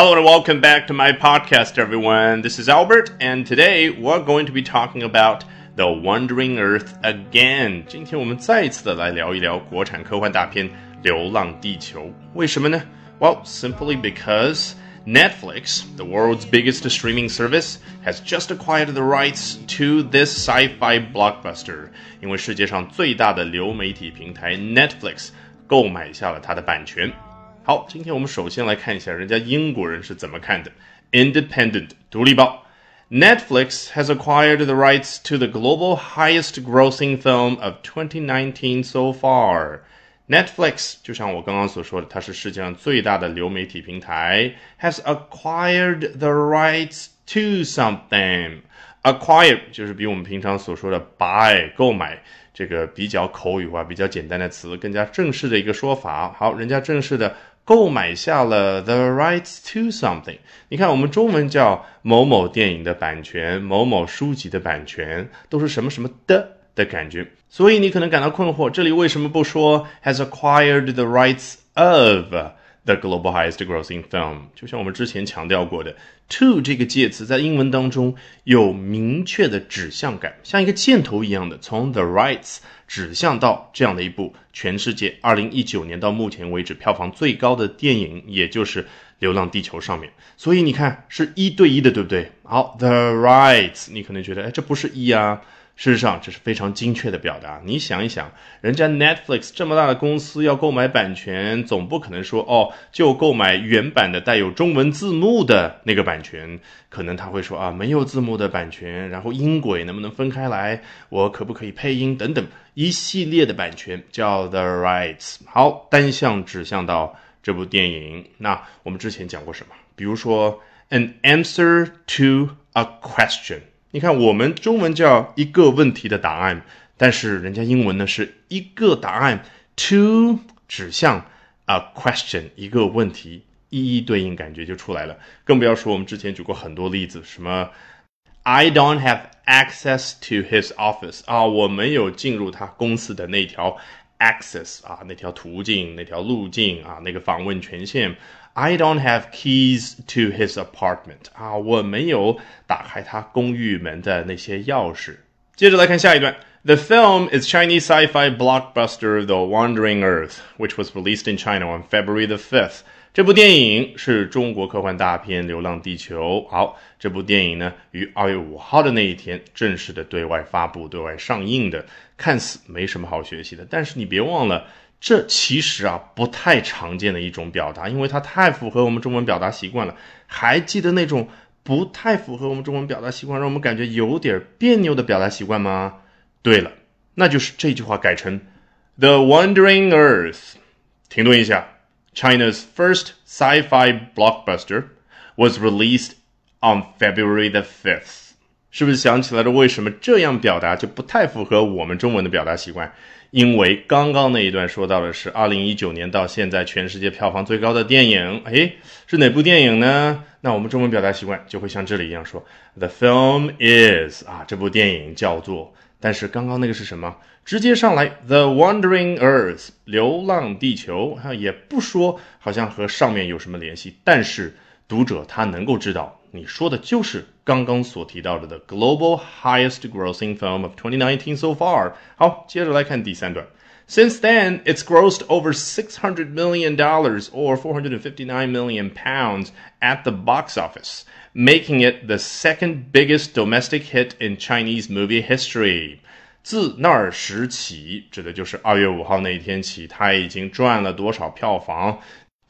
Hello and welcome back to my podcast, everyone. This is Albert, and today we're going to be talking about The Wandering Earth again. 今天我们再一次的来聊一聊国产科幻大片《流浪地球》。为什么呢？Well, simply because Netflix, the world's biggest streaming service, has just acquired the rights to this sci-fi blockbuster. 因为世界上最大的流媒体平台 Netflix 购买下了它的版权。 好，今天我们首先来看一下人家英国人是怎么看的。Independent 独立报，Netflix has acquired the rights to the global highest grossing film of 2019 so far. Netflix 就像我刚刚所说的，它是世界上最大的流媒体平台，has acquired the rights to something. Acquire 就是比我们平常所说的 buy 购买这个比较口语化、比较简单的词，更加正式的一个说法。好，人家正式的。 购买下了 the rights to something。你看，我们中文叫某某电影的版权、某某书籍的版权，都是什么什么的的感觉。所以你可能感到困惑，这里为什么不说 has acquired the rights of？The global highest grossing film，就像我们之前强调过的，to 这个介词在英文当中有明确的指向感，像一个箭头一样的，从 the rights 指向到这样的一部全世界二零一九年到目前为止票房最高的电影，也就是《流浪地球》上面。所以你看是一对一的，对不对？好，the rights，你可能觉得，哎，这不是一啊。事实上，这是非常精确的表达。你想一想，人家 Netflix 这么大的公司要购买版权，总不可能说哦，就购买原版的带有中文字幕的那个版权。可能他会说啊，没有字幕的版权，然后音轨能不能分开来？我可不可以配音等等一系列的版权叫 the rights。好，单向指向到这部电影。那我们之前讲过什么？比如说 an answer to a question。你看，我们中文叫一个问题的答案，但是人家英文呢是一个答案，to 指向 a question 一个问题，一一对应，感觉就出来了。更不要说我们之前举过很多例子，什么 I don't have access to his office 啊，我没有进入他公司的那条 access 啊，那条途径、那条路径啊，那个访问权限。I don't have keys to his apartment 啊，我没有打开他公寓门的那些钥匙。接着来看下一段。The film is Chinese sci-fi blockbuster The Wandering Earth, which was released in China on February the 5th. 这部电影是中国科幻大片《流浪地球》。好，这部电影呢，于二月五号的那一天正式的对外发布、对外上映的。看似没什么好学习的，但是你别忘了。这其实啊不太常见的一种表达，因为它太符合我们中文表达习惯了。还记得那种不太符合我们中文表达习惯，让我们感觉有点别扭的表达习惯吗？对了，那就是这句话改成 The Wandering Earth。停顿一下，China's first sci-fi blockbuster was released on February the fifth。是不是想起来了？为什么这样表达就不太符合我们中文的表达习惯？因为刚刚那一段说到的是二零一九年到现在全世界票房最高的电影，诶，是哪部电影呢？那我们中文表达习惯就会像这里一样说：The film is 啊，这部电影叫做。但是刚刚那个是什么？直接上来，The Wandering Earth，流浪地球，哈，也不说，好像和上面有什么联系，但是。读者他能够知道你说的就是刚刚所提到的 the global highest grossing film of 2019 so far。好，接着来看第三段。Since then, it's grossed over $600 million or 459 million pounds at the box office, making it the second biggest domestic hit in Chinese movie history. 自那时起，指的就是二月五号那一天起，它已经赚了多少票房？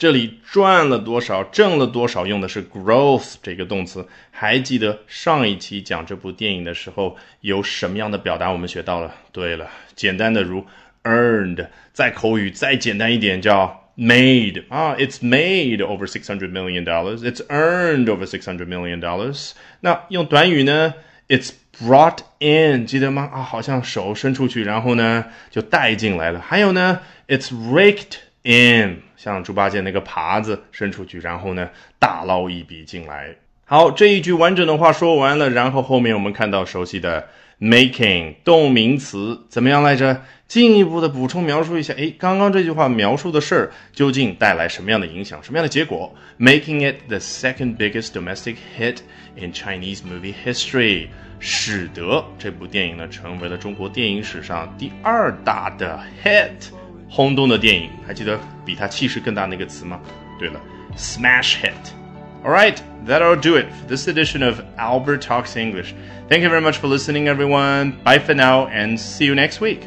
这里赚了多少，挣了多少，用的是 growth 这个动词。还记得上一期讲这部电影的时候，有什么样的表达我们学到了？对了，简单的如 earned，再口语再简单一点叫 made 啊，it's made over six hundred million dollars，it's earned over six hundred million dollars。那用短语呢，it's brought in，记得吗？啊，好像手伸出去，然后呢就带进来了。还有呢，it's raked in。像猪八戒那个耙子伸出去，然后呢大捞一笔进来。好，这一句完整的话说完了，然后后面我们看到熟悉的 Making 动名词怎么样来着？进一步的补充描述一下，诶，刚刚这句话描述的事儿究竟带来什么样的影响，什么样的结果？Making it the second biggest domestic hit in Chinese movie history，使得这部电影呢成为了中国电影史上第二大的 hit，轰动的电影。还记得比它气势更大那个词吗？对了，smash hit。All right, that'll do it for this edition of Albert Talks English. Thank you very much for listening, everyone. Bye for now, and see you next week.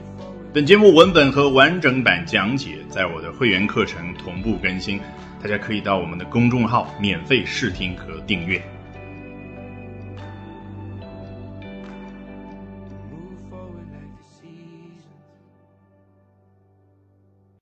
本节目文本和完整版讲解在我的会员课程同步更新，大家可以到我们的公众号免费试听和订阅。